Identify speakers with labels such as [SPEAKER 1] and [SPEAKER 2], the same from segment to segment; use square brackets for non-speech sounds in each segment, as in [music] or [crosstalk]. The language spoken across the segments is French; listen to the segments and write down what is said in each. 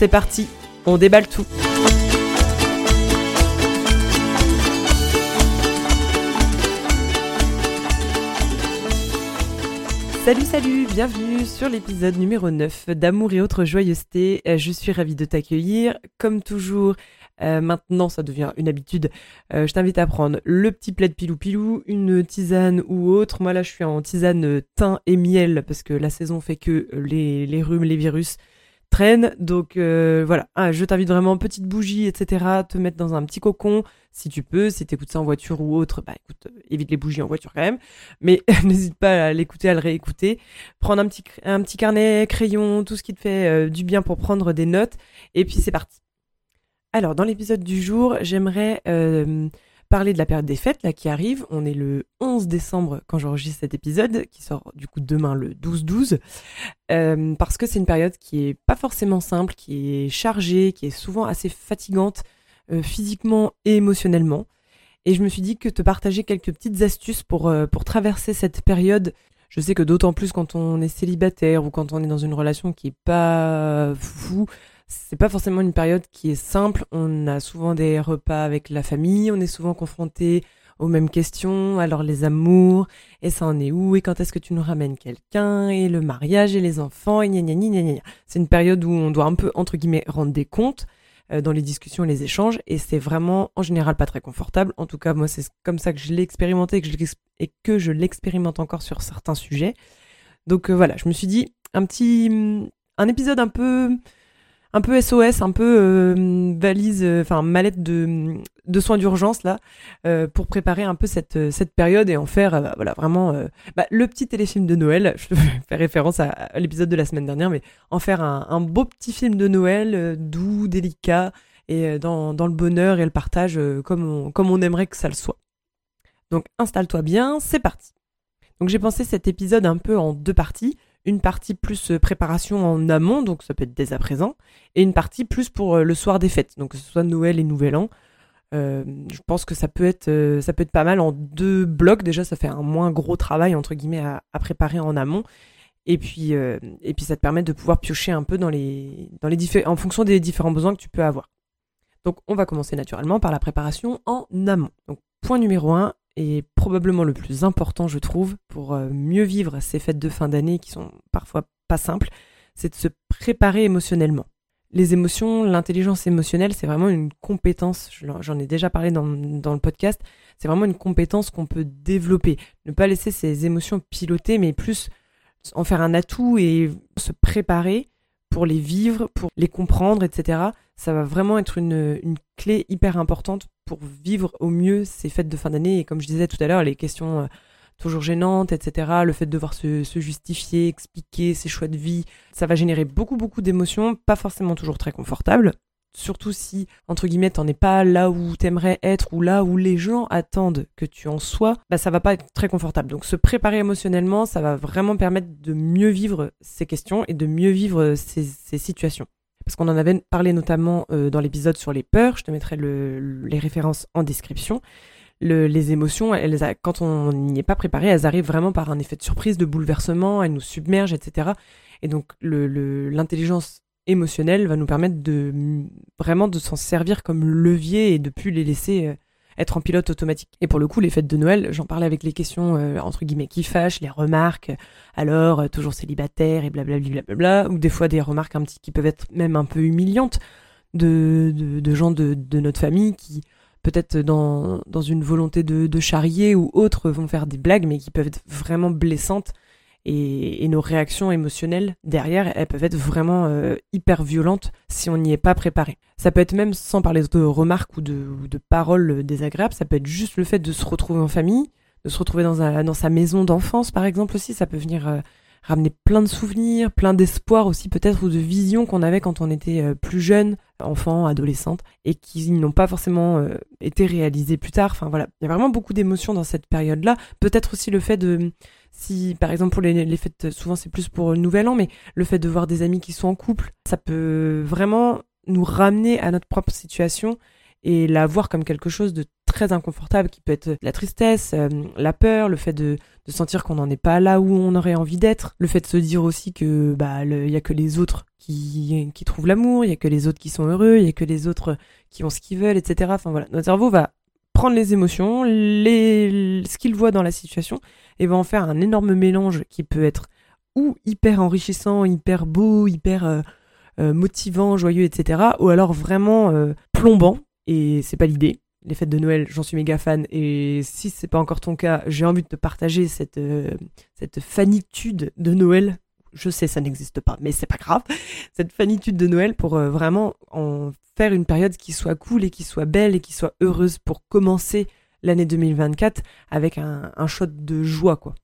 [SPEAKER 1] C'est parti, on déballe tout. Salut salut, bienvenue sur l'épisode numéro 9 d'Amour et autres joyeusetés. Euh, je suis ravie de t'accueillir. Comme toujours, euh, maintenant ça devient une habitude, euh, je t'invite à prendre le petit plaid pilou pilou, une tisane ou autre. Moi là je suis en tisane thym et miel parce que la saison fait que les rhumes, les virus traînent. Donc voilà, ah, je t'invite vraiment, petite bougie, etc. Te mettre dans un petit cocon, si tu peux, si t'écoutes ça en voiture ou autre, bah écoute, euh, évite les bougies en voiture quand même, mais [laughs] n'hésite pas à l'écouter, à le réécouter. Prendre un petit, un petit carnet, crayon, tout ce qui te fait euh, du bien pour prendre des notes, et puis c'est parti. Alors, dans l'épisode du jour, j'aimerais euh, parler de la période des fêtes là qui arrive. On est le 11 décembre quand j'enregistre cet épisode, qui sort du coup demain le 12-12, parce que c'est une période qui est pas forcément simple, qui est chargée, qui est souvent assez fatigante euh, physiquement et émotionnellement. Et je me suis dit que te partager quelques petites astuces pour, euh, pour traverser cette période. Je sais que d'autant plus quand on est célibataire ou quand on est dans une relation qui est pas fou, c'est pas forcément une période qui est simple. On a souvent des repas avec la famille, on est souvent confronté aux mêmes questions, alors les amours, et ça en est où, et quand est-ce que tu nous ramènes quelqu'un, et le mariage et les enfants, et gna gna gna gna. C'est une période où on doit un peu, entre guillemets, rendre des comptes. Euh, dans les discussions et les échanges et c'est vraiment en général pas très confortable. En tout cas, moi c'est comme ça que je l'ai expérimenté et que je, et que je l'expérimente encore sur certains sujets. Donc euh, voilà, je me suis dit un petit un épisode un peu un peu SOS, un peu euh, valise, euh, enfin mallette de, de soins d'urgence là, euh, pour préparer un peu cette, cette période et en faire bah, voilà vraiment bah, le petit téléfilm de Noël. [laughs] Je fais référence à, l'épisode de la semaine dernière, mais en faire un, beau petit film de Noël, doux, délicat et dans, dans le bonheur et le partage comme comme on aimerait que ça le soit. Donc installe-toi bien, c'est parti. Donc j'ai pensé cet épisode un peu en deux parties une partie plus euh, préparation en amont, donc ça peut être dès à présent, et une partie plus pour euh, le soir des fêtes, donc que ce soit Noël et Nouvel An. Euh, je pense que ça peut être ça peut être pas mal en deux blocs. Déjà, ça fait un moins gros travail entre guillemets à, préparer en amont. Et puis et puis ça te permet de pouvoir piocher un peu dans les dans en fonction des différents besoins que tu peux avoir. Donc on va commencer naturellement par la préparation en amont. Donc point numéro un, et probablement le plus important, je trouve, pour euh, mieux vivre ces fêtes de fin d'année qui sont parfois pas simples, c'est de se préparer émotionnellement. Les émotions, l'intelligence émotionnelle, c'est vraiment une compétence, j'en ai déjà parlé dans, dans le podcast, c'est vraiment une compétence qu'on peut développer. Ne pas laisser ses émotions piloter, mais plus en faire un atout et se préparer pour les vivre, pour les comprendre, etc. Ça va vraiment être une, une clé hyper importante pour vivre au mieux ces fêtes de fin d'année. Et comme je disais tout à l'heure, les questions euh, toujours gênantes, etc., le fait de devoir se, justifier, expliquer ses choix de vie, ça va générer beaucoup, beaucoup d'émotions, pas forcément toujours très confortables. Surtout si, entre guillemets, t'en es pas là où t'aimerais être ou là où les gens attendent que tu en sois, bah ça va pas être très confortable. Donc se préparer émotionnellement, ça va vraiment permettre de mieux vivre ces questions et de mieux vivre ces situations parce qu'on en avait parlé notamment euh, dans l'épisode sur les peurs, je te mettrai les références en description. les émotions, quand on n'y est pas préparé, elles arrivent vraiment par un effet de surprise, de bouleversement, elles nous submergent, etc. Et donc l'intelligence émotionnelle va nous permettre de vraiment de s'en servir comme levier et de plus les laisser euh, être en pilote automatique. Et pour le coup, les fêtes de Noël, j'en parlais avec les questions euh, entre guillemets qui fâchent, les remarques, alors euh, toujours célibataire et blablabla, bla, ou des fois des remarques un petit qui peuvent être même un peu humiliantes de, de, gens de, de, notre famille qui peut-être dans, dans une volonté de, de charrier ou autres vont faire des blagues mais qui peuvent être vraiment blessantes et, nos réactions émotionnelles derrière, elles peuvent être vraiment euh, hyper violentes si on n'y est pas préparé. Ça peut être même sans parler de remarques ou de, de, paroles désagréables, ça peut être juste le fait de se retrouver en famille, de se retrouver dans, dans sa maison d'enfance par exemple aussi, ça peut venir euh, ramener plein de souvenirs, plein d'espoir aussi peut-être ou de visions qu'on avait quand on était euh, plus jeune, enfant, adolescente, et qui n'ont pas forcément été réalisés plus tard. Enfin voilà, il y a vraiment beaucoup d'émotions dans cette période-là. Peut-être aussi le fait de, si par exemple pour les, fêtes, souvent c'est plus pour le nouvel an, mais le fait de voir des amis qui sont en couple, ça peut vraiment nous ramener à notre propre situation et la voir comme quelque chose de très inconfortable qui peut être la tristesse, euh, la peur, le fait de, de sentir qu'on n'en est pas là où on aurait envie d'être, le fait de se dire aussi que bah il y a que les autres qui, qui trouvent l'amour, il y a que les autres qui sont heureux, il y a que les autres qui ont ce qu'ils veulent, etc. Enfin voilà, notre cerveau va prendre les émotions, les, ce qu'il voit dans la situation, et va en faire un énorme mélange qui peut être ou hyper enrichissant, hyper beau, hyper euh, euh, motivant, joyeux, etc. Ou alors vraiment plombant, et c'est pas l'idée les fêtes de Noël, j'en suis méga fan. Et si c'est pas encore ton cas, j'ai envie de te partager cette, euh, cette fanitude de Noël. Je sais, ça n'existe pas, mais c'est pas grave. Cette fanitude de Noël pour euh, vraiment en faire une période qui soit cool et qui soit belle et qui soit heureuse pour commencer l'année 2024 avec un, un shot de joie, quoi.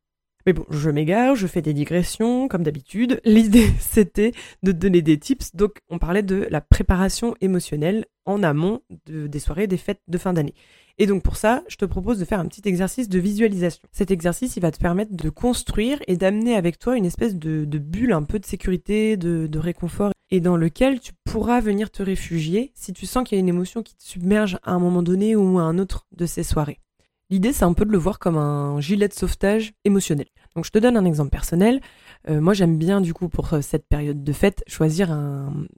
[SPEAKER 1] Mais bon, je m'égare, je fais des digressions, comme d'habitude. [laughs] L'idée, c'était de donner des tips. Donc, on parlait de la préparation émotionnelle en amont des soirées des fêtes de fin d'année. Et donc, pour ça, je te propose de faire un petit exercice de visualisation. Cet exercice, il va te permettre de construire et d'amener avec toi une espèce de, bulle un peu de sécurité, de, de réconfort, et dans lequel tu pourras venir te réfugier si tu sens qu'il y a une émotion qui te submerge à un moment donné ou à un autre de ces soirées. L'idée, c'est un peu de le voir comme un gilet de sauvetage émotionnel. Donc, je te donne un exemple personnel. Euh, moi, j'aime bien, du coup, pour cette période de fête, choisir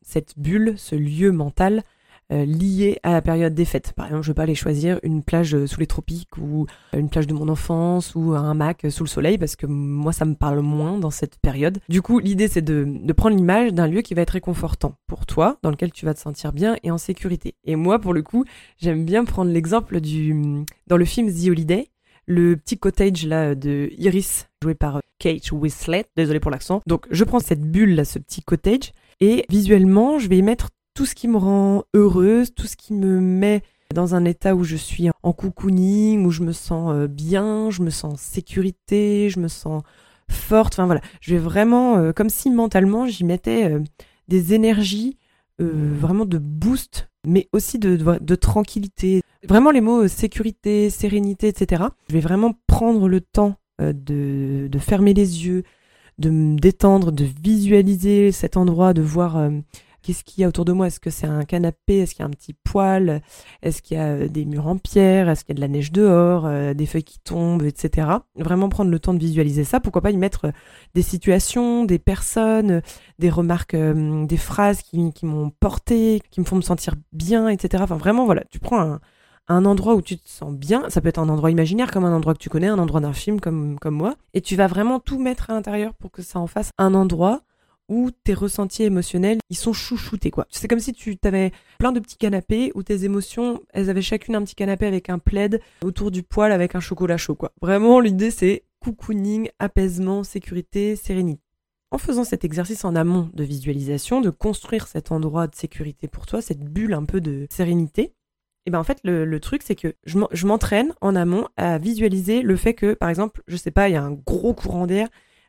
[SPEAKER 1] cette bulle, ce lieu mental euh, lié à la période des fêtes. Par exemple, je vais pas aller choisir une plage euh, sous les tropiques ou euh, une plage de mon enfance ou un Mac sous le soleil parce que moi, ça me parle moins dans cette période. Du coup, l'idée, c'est de, de prendre l'image d'un lieu qui va être réconfortant pour toi, dans lequel tu vas te sentir bien et en sécurité. Et moi, pour le coup, j'aime bien prendre l'exemple du, dans le film The Holiday, le petit cottage là de Iris joué par Kate Winslet, désolé pour l'accent. Donc je prends cette bulle là, ce petit cottage et visuellement je vais y mettre tout ce qui me rend heureuse, tout ce qui me met dans un état où je suis en cocooning, où je me sens euh, bien, je me sens en sécurité, je me sens forte. Enfin voilà, je vais vraiment, euh, comme si mentalement j'y mettais euh, des énergies vraiment de boost, mais aussi de, de, tranquillité. Vraiment les mots sécurité, sérénité, etc. Je vais vraiment prendre le temps de, de fermer les yeux, de me détendre, de visualiser cet endroit, de voir Qu'est-ce qu'il y a autour de moi? Est-ce que c'est un canapé? Est-ce qu'il y a un petit poêle? Est-ce qu'il y a euh, des murs en pierre? Est-ce qu'il y a de la neige dehors? Euh, Des feuilles qui tombent, etc. Vraiment prendre le temps de visualiser ça. Pourquoi pas y mettre euh, des situations, des personnes, des remarques, des phrases qui, m'ont porté, qui me font me sentir bien, etc. Enfin vraiment, voilà, tu prends un, un endroit où tu te sens bien, ça peut être un endroit imaginaire comme un endroit que tu connais, un endroit d'un film comme, comme moi, et tu vas vraiment tout mettre à l'intérieur pour que ça en fasse un endroit où tes ressentis émotionnels, ils sont chouchoutés, quoi. C'est comme si tu avais plein de petits canapés où tes émotions, elles avaient chacune un petit canapé avec un plaid autour du poêle avec un chocolat chaud, quoi. Vraiment, l'idée, c'est cocooning, apaisement, sécurité, sérénité. En faisant cet exercice en amont de visualisation, de construire cet endroit de sécurité pour toi, cette bulle un peu de sérénité, et eh ben en fait le, truc c'est que je m'entraîne en amont à visualiser le fait que par exemple je sais pas il y a un gros courant d'air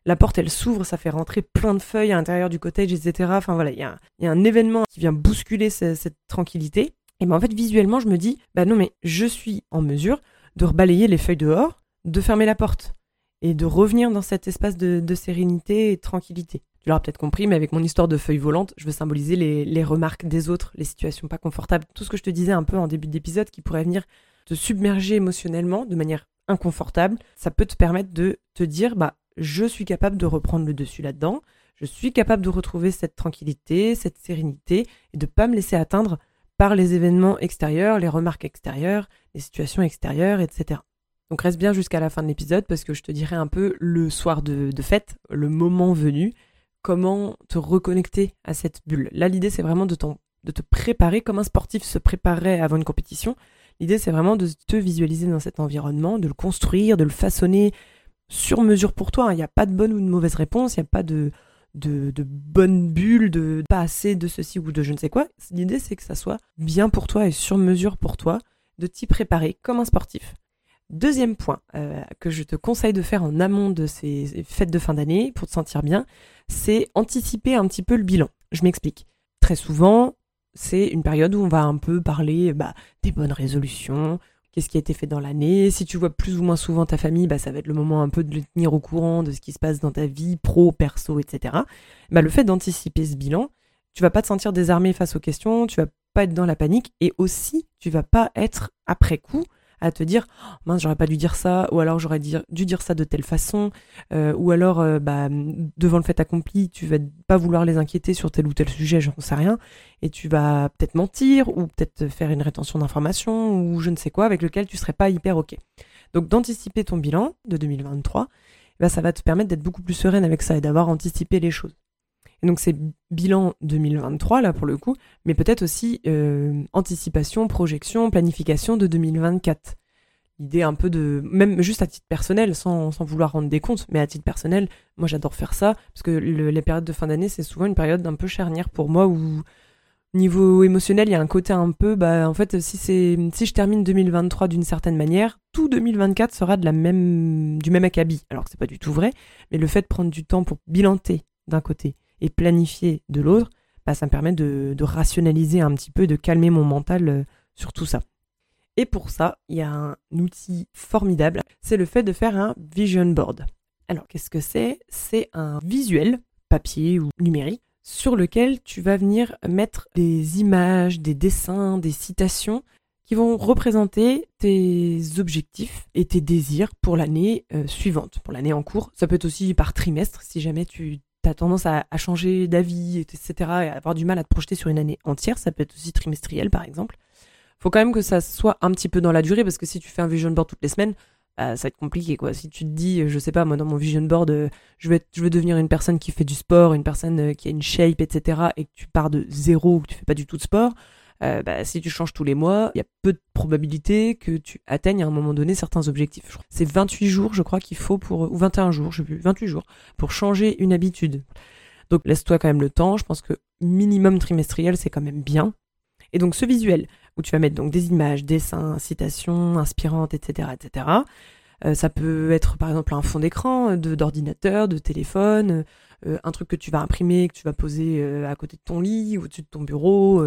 [SPEAKER 1] la porte elle s'ouvre, ça fait rentrer plein de feuilles à l'intérieur du cottage, etc. Enfin voilà, il y, a, un événement qui vient bousculer cette, tranquillité. Et ben en fait visuellement je me dis, bah non mais je suis en mesure de rebalayer les feuilles dehors, de fermer la porte et de revenir dans cet espace de, sérénité et tranquillité. Tu l'auras peut-être compris, mais avec mon histoire de feuilles volantes, je veux symboliser les, les, remarques des autres, les situations pas confortables, tout ce que je te disais un peu en début d'épisode qui pourrait venir te submerger émotionnellement de manière inconfortable. Ça peut te permettre de te dire, bah je suis capable de reprendre le dessus là-dedans, je suis capable de retrouver cette tranquillité, cette sérénité, et de pas me laisser atteindre par les événements extérieurs, les remarques extérieures, les situations extérieures, etc. Donc reste bien jusqu'à la fin de l'épisode parce que je te dirai un peu le soir de, fête, le moment venu, comment te reconnecter à cette bulle. Là, l'idée, c'est vraiment de, de te préparer comme un sportif se préparerait avant une compétition. L'idée, c'est vraiment de te visualiser dans cet environnement, de le construire, de le façonner, sur mesure pour toi. Il n'y a pas de bonne ou de mauvaise réponse, il n'y a pas de bonne bulle, de pas assez de ceci ou de je ne sais quoi. L'idée, c'est que ça soit bien pour toi et sur mesure pour toi, de t'y préparer comme un sportif. Deuxième point euh, que je te conseille de faire en amont de ces fêtes de fin d'année pour te sentir bien, c'est anticiper un petit peu le bilan. Je m'explique. Très souvent, c'est une période où on va un peu parler bah, des bonnes résolutions, qu'est-ce qui a été fait dans l'année? Si tu vois plus ou moins souvent ta famille, bah, ça va être le moment un peu de le tenir au courant de ce qui se passe dans ta vie pro, perso, etc. Bah, le fait d'anticiper ce bilan, tu vas pas te sentir désarmé face aux questions, tu vas pas être dans la panique et aussi tu vas pas être après coup à te dire oh, mince j'aurais pas dû dire ça ou alors j'aurais dû dire ça de telle façon euh, ou alors euh, bah, devant le fait accompli tu vas pas vouloir les inquiéter sur tel ou tel sujet j'en sais rien et tu vas peut-être mentir ou peut-être faire une rétention d'informations ou je ne sais quoi avec lequel tu serais pas hyper ok. Donc d'anticiper ton bilan de 2023 bah, ça va te permettre d'être beaucoup plus sereine avec ça et d'avoir anticipé les choses et donc c'est bilan 2023 là pour le coup, mais peut-être aussi euh, anticipation, projection, planification de 2024. L'idée un peu de, même juste à titre personnel, sans, sans vouloir rendre des comptes, mais à titre personnel, moi j'adore faire ça, parce que les périodes de fin d'année, c'est souvent une période un peu charnière pour moi où niveau émotionnel, il y a un côté un peu, bah, en fait, si c'est, si je termine 2023 d'une certaine manière, tout 2024 sera de la même, du même acabit. Alors que c'est pas du tout vrai, mais le fait de prendre du temps pour bilanter d'un côté et planifier de l'autre, bah, ça me permet de, rationaliser un petit peu, de calmer mon mental euh, sur tout ça. Et pour ça, il y a un outil formidable, c'est le fait de faire un vision board. Alors, qu'est-ce que c'est? C'est un visuel, papier ou numérique, sur lequel tu vas venir mettre des images, des dessins, des citations qui vont représenter tes objectifs et tes désirs pour l'année euh, suivante, pour l'année en cours. Ça peut être aussi par trimestre si jamais tu tu as tendance à, changer d'avis, etc., et à avoir du mal à te projeter sur une année entière. Ça peut être aussi trimestriel, par exemple. Faut quand même que ça soit un petit peu dans la durée, parce que si tu fais un vision board toutes les semaines, bah, ça va être compliqué, quoi. Si tu te dis, je sais pas, moi, dans mon vision board, euh, je, vais je veux devenir une personne qui fait du sport, une personne euh, qui a une shape, etc., et que tu pars de zéro, que tu fais pas du tout de sport, euh, bah, si tu changes tous les mois, il y a peu de probabilité que tu atteignes à un moment donné certains objectifs. C'est 28 jours, je crois qu'il faut pour, ou 21 jours, je sais plus, 28 jours, pour changer une habitude. Donc laisse-toi quand même le temps, je pense que minimum trimestriel, c'est quand même bien. Et donc ce visuel, où tu vas mettre donc des images, dessins, citations inspirantes, etc., etc., euh, ça peut être par exemple un fond d'écran d'ordinateur, de, téléphone, euh, un truc que tu vas imprimer, que tu vas poser à côté de ton lit, au-dessus de ton bureau,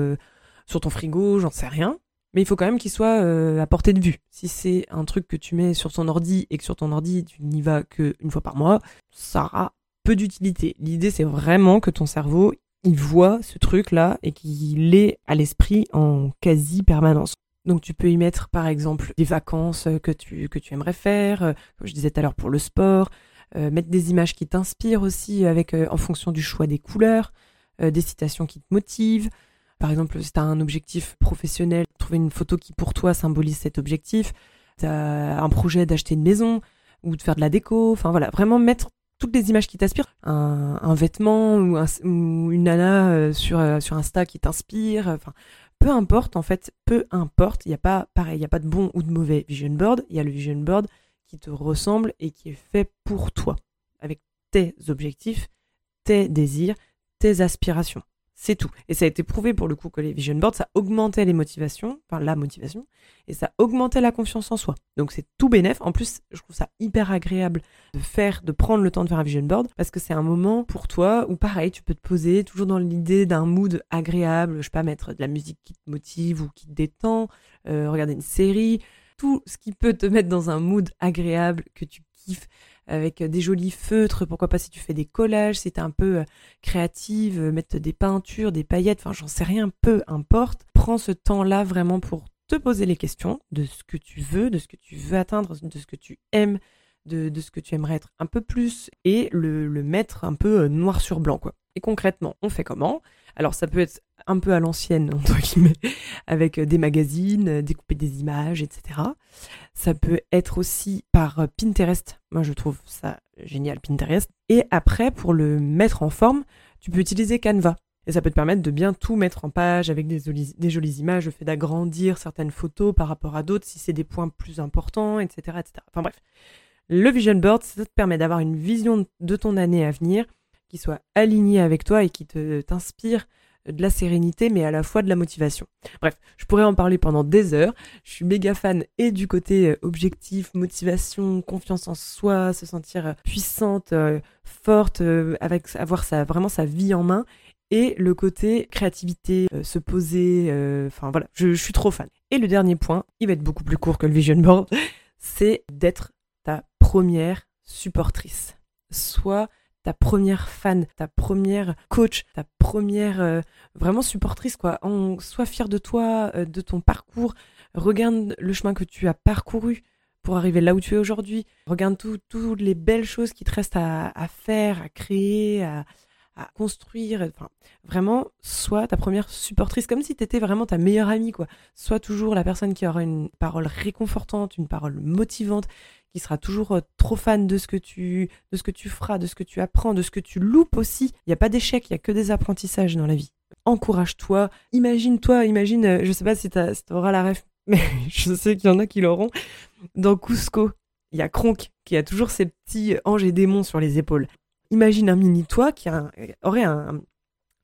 [SPEAKER 1] sur ton frigo, j'en sais rien. Mais il faut quand même qu'il soit euh, à portée de vue. Si c'est un truc que tu mets sur ton ordi et que sur ton ordi tu n'y vas qu'une fois par mois, ça aura peu d'utilité. L'idée c'est vraiment que ton cerveau il voit ce truc là et qu'il l'ait à l'esprit en quasi permanence. Donc tu peux y mettre par exemple des vacances que tu, que tu aimerais faire, euh, comme je disais tout à l'heure pour le sport, euh, mettre des images qui t'inspirent aussi avec en fonction du choix des couleurs, des citations qui te motivent, par exemple, si tu as un objectif professionnel, trouver une photo qui pour toi symbolise cet objectif. Tu as un projet d'acheter une maison ou de faire de la déco. Enfin voilà, vraiment mettre toutes les images qui t'inspirent. Un, vêtement ou, une nana euh, sur, euh, sur Insta qui t'inspire. Peu importe en fait, peu importe. Il a pas, pareil, il n'y a pas de bon ou de mauvais vision board. Il y a le vision board qui te ressemble et qui est fait pour toi, avec tes objectifs, tes désirs, tes aspirations. C'est tout. Et ça a été prouvé pour le coup que les vision boards, ça augmentait les motivations, enfin la motivation, et ça augmentait la confiance en soi. Donc c'est tout bénef. En plus, je trouve ça hyper agréable de faire, de prendre le temps de faire un vision board, parce que c'est un moment pour toi où pareil, tu peux te poser toujours dans l'idée d'un mood agréable, je sais pas, mettre de la musique qui te motive ou qui te détend, euh, regarder une série, tout ce qui peut te mettre dans un mood agréable que tu kiffes avec des jolis feutres, pourquoi pas si tu fais des collages, si t'es un peu euh, créative, euh, mettre des peintures, des paillettes, enfin j'en sais rien, peu importe. Prends ce temps-là vraiment pour te poser les questions de ce que tu veux, de ce que tu veux atteindre, de ce que tu aimes, de, ce que tu aimerais être un peu plus et le, le mettre un peu euh, noir sur blanc quoi. Et concrètement, on fait comment? Alors ça peut être un peu à l'ancienne, [laughs] entre guillemets, avec euh, des magazines, euh, découper des images, etc. Ça peut être aussi par euh, Pinterest. Moi, je trouve ça génial, Pinterest. Et après, pour le mettre en forme, tu peux utiliser Canva. Et ça peut te permettre de bien tout mettre en page avec des, des jolies images, le fait d'agrandir certaines photos par rapport à d'autres si c'est des points plus importants, etc., etc. Enfin bref, le Vision Board, ça te permet d'avoir une vision de ton année à venir qui soit alignée avec toi et qui te t'inspire de la sérénité, mais à la fois de la motivation. Bref, je pourrais en parler pendant des heures. Je suis méga fan et du côté euh, objectif, motivation, confiance en soi, se sentir euh, puissante, euh, forte, avec avoir sa, vraiment sa vie en main, et le côté créativité, se poser, enfin voilà, je, suis trop fan. Et le dernier point, il va être beaucoup plus court que le vision board, [laughs] c'est d'être ta première supportrice. Soit ta première fan, ta première coach, ta première euh, vraiment supportrice quoi. sois fier de toi, euh, de ton parcours. Regarde le chemin que tu as parcouru pour arriver là où tu es aujourd'hui. Regarde toutes les belles choses qui te restent à, faire, à créer, à, construire. Enfin, vraiment, sois ta première supportrice, comme si tu étais vraiment ta meilleure amie quoi. Sois toujours la personne qui aura une parole réconfortante, une parole motivante, qui sera toujours euh, trop fan de ce que tu de ce que tu feras, de ce que tu apprends, de ce que tu loupes aussi. Il n'y a pas d'échec, il y a que des apprentissages dans la vie. Encourage-toi, imagine-toi, imagine, euh, je sais pas si tu auras la ref, [laughs] mais je sais qu'il y en a qui l'auront. Dans Cusco, il y a Kronk qui a toujours ses petits anges et démons sur les épaules. Imagine un mini toi qui aurait un,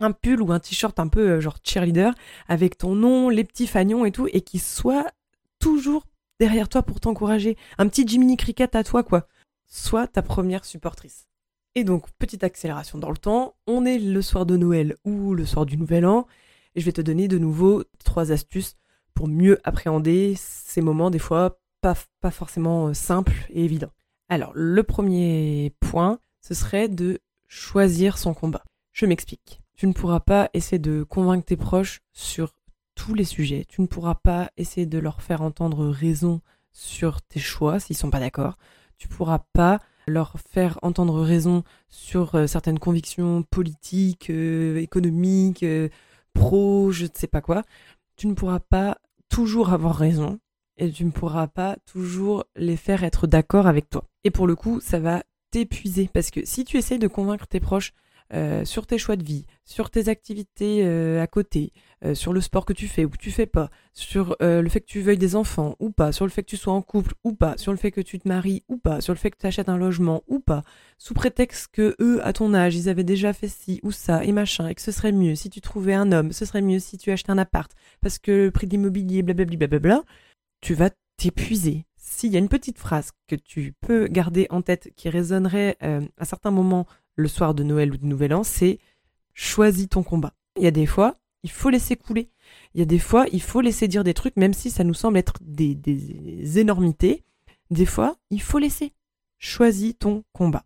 [SPEAKER 1] un pull ou un t-shirt un peu euh, genre cheerleader avec ton nom, les petits fagnons et tout, et qui soit toujours derrière toi pour t'encourager. Un petit Jiminy Cricket à toi, quoi. Sois ta première supportrice. Et donc, petite accélération dans le temps. On est le soir de Noël ou le soir du Nouvel An. Et je vais te donner de nouveau trois astuces pour mieux appréhender ces moments, des fois pas, forcément euh, simples et évidents. Alors, le premier point, ce serait de choisir son combat. Je m'explique. Tu ne pourras pas essayer de convaincre tes proches sur tous les sujets. Tu ne pourras pas essayer de leur faire entendre raison sur tes choix s'ils sont pas d'accord. Tu pourras pas leur faire entendre raison sur euh, certaines convictions politiques, euh, économiques, euh, pro, je ne sais pas quoi. Tu ne pourras pas toujours avoir raison et tu ne pourras pas toujours les faire être d'accord avec toi. Et pour le coup, ça va t'épuiser parce que si tu essayes de convaincre tes proches euh, sur tes choix de vie, sur tes activités euh, à côté, euh, sur le sport que tu fais ou que tu fais pas, sur le fait que tu veuilles des enfants ou pas, sur le fait que tu sois en couple ou pas, sur le fait que tu te maries ou pas, sur le fait que tu achètes un logement ou pas, sous prétexte que eux, à ton âge, ils avaient déjà fait ci ou ça et machin, et que ce serait mieux si tu trouvais un homme, ce serait mieux si tu achetais un appart, parce que le prix de l'immobilier, blablabla, tu vas t'épuiser. S'il y a une petite phrase que tu peux garder en tête qui résonnerait à certains moments le soir de Noël ou de Nouvel An, c'est choisis ton combat. Il y a des fois, il faut laisser couler. Il y a des fois, il faut laisser dire des trucs, même si ça nous semble être des, énormités. Des fois, il faut laisser. Choisis ton combat.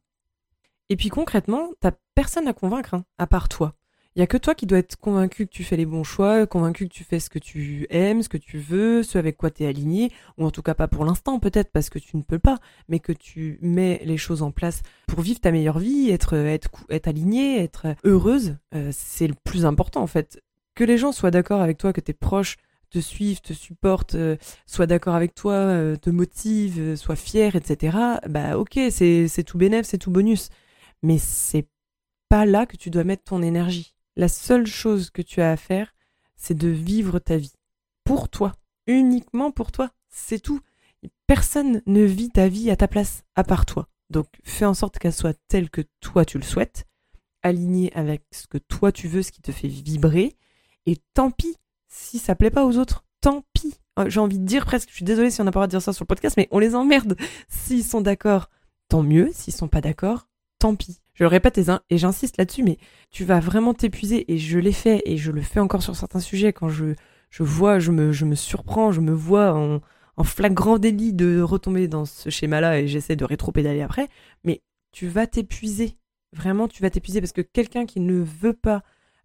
[SPEAKER 1] Et puis concrètement, t'as personne à convaincre, hein, à part toi. Il y a que toi qui dois être convaincu que tu fais les bons choix, convaincu que tu fais ce que tu aimes, ce que tu veux, ce avec quoi tu es aligné, ou en tout cas pas pour l'instant peut-être parce que tu ne peux pas, mais que tu mets les choses en place pour vivre ta meilleure vie, être aligné, être heureuse, euh, c'est le plus important en fait. Que les gens soient d'accord avec toi, que tes proches te suivent, te supportent, euh, soient d'accord avec toi, euh, te motivent, soient fiers, etc. Bah ok, c'est tout bénéf, c'est tout bonus, mais c'est pas là que tu dois mettre ton énergie. La seule chose que tu as à faire, c'est de vivre ta vie. Pour toi. Uniquement pour toi. C'est tout. Personne ne vit ta vie à ta place, à part toi. Donc fais en sorte qu'elle soit telle que toi tu le souhaites, alignée avec ce que toi tu veux, ce qui te fait vibrer. Et tant pis si ça plaît pas aux autres. Tant pis. Euh, j'ai envie de dire presque, je suis désolée si on n'a pas le droit de dire ça sur le podcast, mais on les emmerde. S'ils sont d'accord, tant mieux. S'ils sont pas d'accord, tant pis. Je le répète et j'insiste là-dessus, mais tu vas vraiment t'épuiser et je l'ai fait et je le fais encore sur certains sujets quand je, je vois, je me, surprends, je me vois en, en flagrant délit de retomber dans ce schéma-là et j'essaie de rétro-pédaler après, mais tu vas t'épuiser. Vraiment, tu vas t'épuiser parce que quelqu'un qui ne veut pas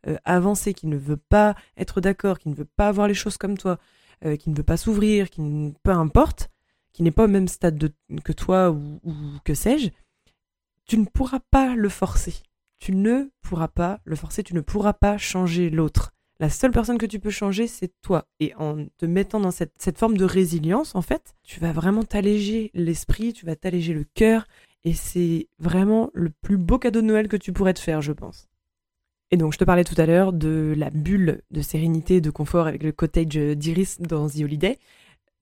[SPEAKER 1] euh, avancer, qui ne veut pas être d'accord, qui ne veut pas avoir les choses comme toi, euh, qui ne veut pas s'ouvrir, qui ne, peu importe, qui n'est pas au même stade de, que toi ou que sais-je, tu ne pourras pas le forcer. Tu ne pourras pas le forcer, tu ne pourras pas changer l'autre. La seule personne que tu peux changer, c'est toi. Et en te mettant dans cette, forme de résilience, en fait, tu vas vraiment t'alléger l'esprit, tu vas t'alléger le cœur. Et c'est vraiment le plus beau cadeau de Noël que tu pourrais te faire, je pense. Et donc, je te parlais tout à l'heure de la bulle de sérénité, de confort avec le cottage d'Iris dans The Holiday.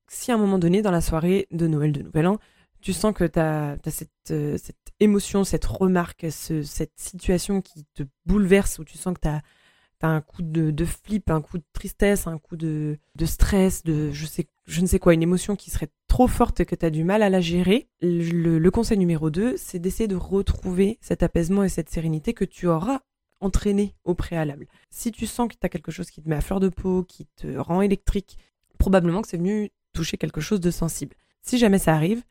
[SPEAKER 1] Si à un moment donné, dans la soirée de Noël, de Nouvel An, tu sens que tu as, cette, euh, émotion, cette remarque, cette situation qui te bouleverse, où tu sens que tu as, un coup de, flip, un coup de tristesse, un coup de, stress, de je, sais, je ne sais quoi, une émotion qui serait trop forte et que tu as du mal à la gérer, le, conseil numéro 2, c'est d'essayer de retrouver cet apaisement et cette sérénité que tu auras entraîné au préalable. Si tu sens que tu as quelque chose qui te met à fleur de peau, qui te rend électrique, probablement que c'est venu toucher quelque chose de sensible. Si jamais ça arrive,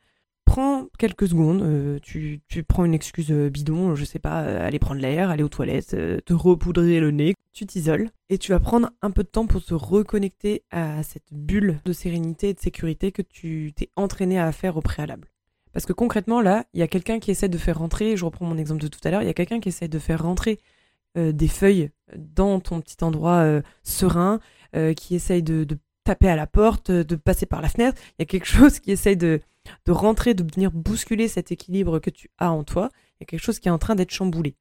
[SPEAKER 1] prends quelques secondes, euh, tu, prends une excuse euh, bidon, je sais pas, euh, aller prendre l'air, aller aux toilettes, te repoudrer le nez, tu t'isoles et tu vas prendre un peu de temps pour te reconnecter à cette bulle de sérénité et de sécurité que tu t'es entraîné à faire au préalable. Parce que concrètement, là, il y a quelqu'un qui essaie de faire rentrer, je reprends mon exemple de tout à l'heure, il y a quelqu'un qui essaie de faire rentrer des feuilles dans ton petit endroit serein, qui essaye de, taper à la porte, de passer par la fenêtre. Il y a quelque [laughs] chose qui essaye de, de rentrer, de venir bousculer cet équilibre que tu as en toi. Il y a quelque chose qui est en train d'être chamboulé.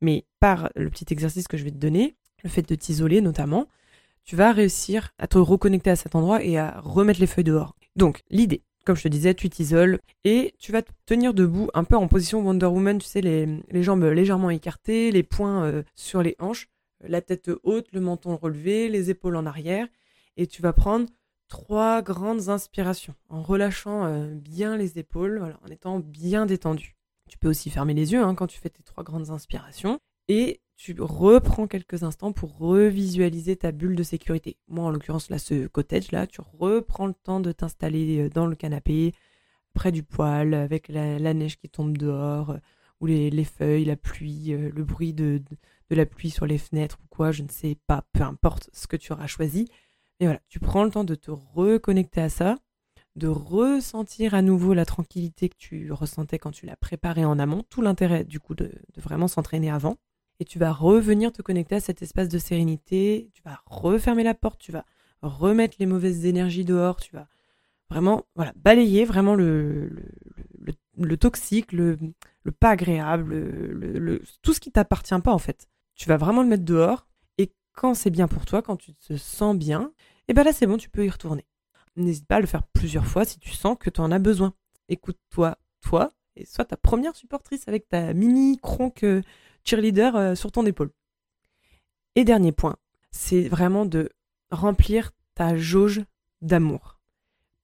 [SPEAKER 1] Mais par le petit exercice que je vais te donner, le fait de t'isoler notamment, tu vas réussir à te reconnecter à cet endroit et à remettre les feuilles dehors. Donc, l'idée, comme je te disais, tu t'isoles et tu vas te tenir debout un peu en position Wonder Woman, tu sais, les, jambes légèrement écartées, les poings euh, sur les hanches, la tête haute, le menton relevé, les épaules en arrière. Et tu vas prendre trois grandes inspirations en relâchant euh, bien les épaules, en étant bien détendu. Tu peux aussi fermer les yeux hein, quand tu fais tes trois grandes inspirations et tu reprends quelques instants pour revisualiser ta bulle de sécurité. Moi, en l'occurrence, là, ce cottage, là, tu reprends le temps de t'installer euh, dans le canapé, près du poêle, avec la, neige qui tombe dehors, euh, ou les, feuilles, la pluie, le bruit de, de la pluie sur les fenêtres ou quoi, je ne sais pas, peu importe ce que tu auras choisi. Et voilà, tu prends le temps de te reconnecter à ça, de ressentir à nouveau la tranquillité que tu ressentais quand tu l'as préparé en amont, tout l'intérêt du coup de, vraiment s'entraîner avant. Et tu vas revenir te connecter à cet espace de sérénité, tu vas refermer la porte, tu vas remettre les mauvaises énergies dehors, tu vas vraiment voilà, balayer vraiment le, le, toxique, le, pas agréable, le, tout ce qui t'appartient pas en fait. Tu vas vraiment le mettre dehors quand c'est bien pour toi, quand tu te sens bien, et eh bien là c'est bon, tu peux y retourner. N'hésite pas à le faire plusieurs fois si tu sens que tu en as besoin. Écoute-toi, toi, et sois ta première supportrice avec ta mini cronque euh, cheerleader euh, sur ton épaule. Et dernier point, c'est vraiment de remplir ta jauge d'amour.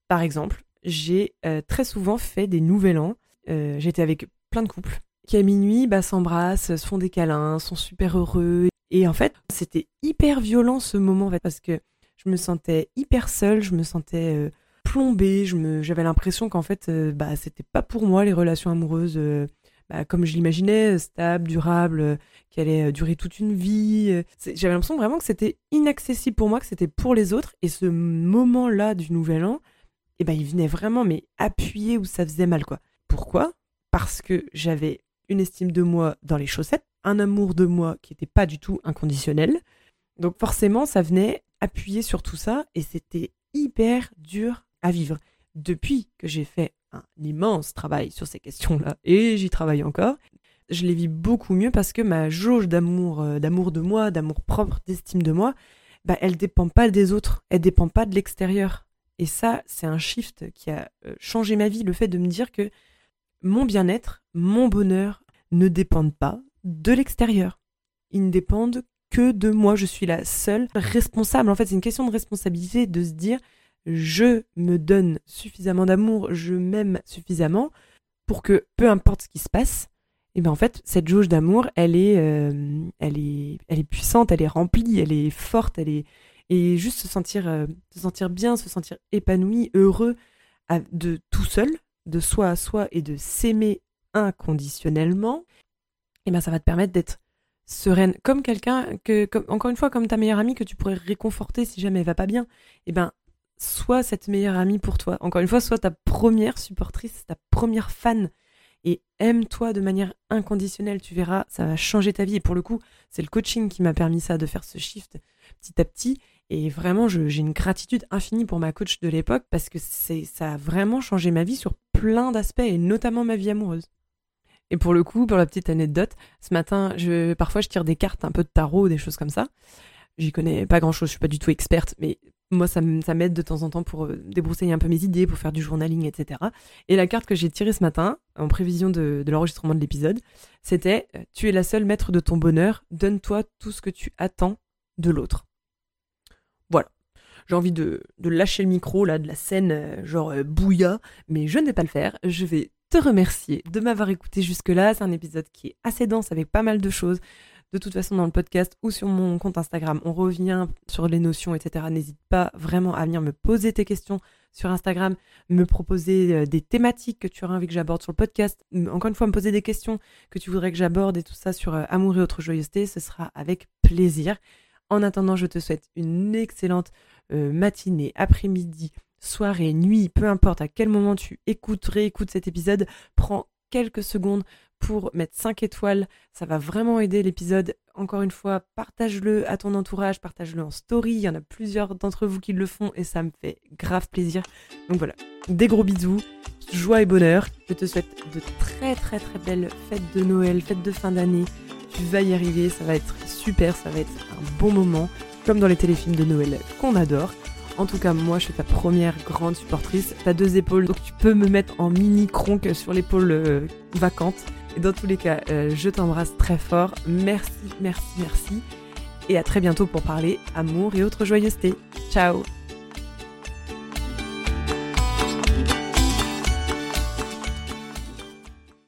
[SPEAKER 1] Par exemple, j'ai euh, très souvent fait des nouvel an. J'étais avec plein de couples qui à minuit bah, s'embrassent, se font des câlins, sont super heureux et en fait, c'était hyper violent ce moment, parce que je me sentais hyper seule, je me sentais euh, plombée, j'avais l'impression qu'en fait, euh, bah, c'était pas pour moi les relations amoureuses, euh, bah, comme je l'imaginais, stables, durables, qui allaient durer toute une vie. J'avais l'impression vraiment que c'était inaccessible pour moi, que c'était pour les autres. Et ce moment-là du Nouvel An, eh ben, il venait vraiment mais appuyer où ça faisait mal, quoi. Pourquoi? Parce que j'avais une estime de moi dans les chaussettes, un amour de moi qui n'était pas du tout inconditionnel. Donc forcément, ça venait appuyer sur tout ça et c'était hyper dur à vivre. Depuis que j'ai fait un immense travail sur ces questions-là, et j'y travaille encore, je les vis beaucoup mieux parce que ma jauge d'amour, euh, d'amour de moi, d'amour propre, d'estime de moi, bah, elle dépend pas des autres, elle dépend pas de l'extérieur. Et ça, c'est un shift qui a euh, changé ma vie, le fait de me dire que mon bien-être, mon bonheur ne dépendent pas de l'extérieur. Ils ne dépendent que de moi. Je suis la seule responsable. En fait, c'est une question de responsabilité de se dire je me donne suffisamment d'amour, je m'aime suffisamment pour que peu importe ce qui se passe, et ben en fait cette jauge d'amour, elle est, euh, elle est, elle est puissante, elle est remplie, elle est forte, elle est et juste se sentir, euh, se sentir bien, se sentir épanoui, heureux de tout seul, de soi à soi et de s'aimer inconditionnellement, et ben ça va te permettre d'être sereine comme quelqu'un que encore une fois comme ta meilleure amie que tu pourrais réconforter si jamais elle va pas bien. Et ben sois cette meilleure amie pour toi. Encore une fois sois ta première supportrice ta première fan et aime-toi de manière inconditionnelle. Tu verras ça va changer ta vie. Et pour le coup c'est le coaching qui m'a permis ça de faire ce shift petit à petit. Et vraiment j'ai une gratitude infinie pour ma coach de l'époque parce que ça a vraiment changé ma vie sur plein d'aspects et notamment ma vie amoureuse et pour le coup, pour la petite anecdote, ce matin, je, parfois je tire des cartes un peu de tarot, des choses comme ça. J'y connais pas grand chose, je suis pas du tout experte, mais moi ça m'aide de temps en temps pour euh, débroussailler un peu mes idées, pour faire du journaling, etc. Et la carte que j'ai tirée ce matin, en prévision de, de l'enregistrement de l'épisode, c'était euh, Tu es la seule maître de ton bonheur, donne-toi tout ce que tu attends de l'autre. Voilà. J'ai envie de, lâcher le micro, là, de la scène, euh, genre euh, mais je ne vais pas le faire. Je vais te remercier de m'avoir écouté jusque-là. C'est un épisode qui est assez dense avec pas mal de choses. De toute façon, dans le podcast ou sur mon compte Instagram, on revient sur les notions, etc. N'hésite pas vraiment à venir me poser tes questions sur Instagram, me proposer euh, des thématiques que tu aurais envie que j'aborde sur le podcast. Encore une fois, me poser des questions que tu voudrais que j'aborde et tout ça sur euh, Amour et autre joyeuseté. Ce sera avec plaisir. En attendant, je te souhaite une excellente euh, matinée, après-midi, soirée, nuit, peu importe à quel moment tu écoutes, réécoutes cet épisode. Prends quelques secondes pour mettre 5 étoiles. Ça va vraiment aider l'épisode. Encore une fois, partage-le à ton entourage, partage-le en story. Il y en a plusieurs d'entre vous qui le font et ça me fait grave plaisir. Donc voilà, des gros bisous, joie et bonheur. Je te souhaite de très très très belles fêtes de Noël, fêtes de fin d'année. Tu vas y arriver, ça va être super, ça va être un bon moment, comme dans les téléfilms de Noël qu'on adore. En tout cas, moi, je suis ta première grande supportrice. T'as deux épaules, donc tu peux me mettre en mini cronque sur l'épaule euh, vacante. Et dans tous les cas, euh, je t'embrasse très fort. Merci, merci, merci. Et à très bientôt pour parler amour et autres joyeusetés. Ciao